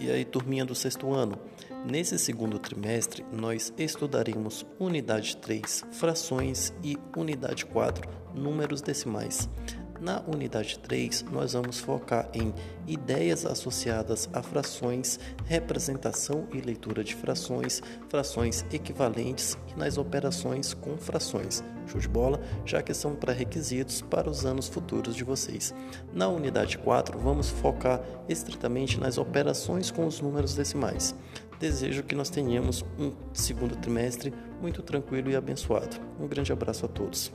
E aí, turminha do sexto ano? Nesse segundo trimestre, nós estudaremos unidade 3, frações e unidade 4, números decimais. Na unidade 3, nós vamos focar em ideias associadas a frações, representação e leitura de frações, frações equivalentes e nas operações com frações. Show de bola? Já que são pré-requisitos para os anos futuros de vocês. Na unidade 4, vamos focar estritamente nas operações com os números decimais. Desejo que nós tenhamos um segundo trimestre muito tranquilo e abençoado. Um grande abraço a todos.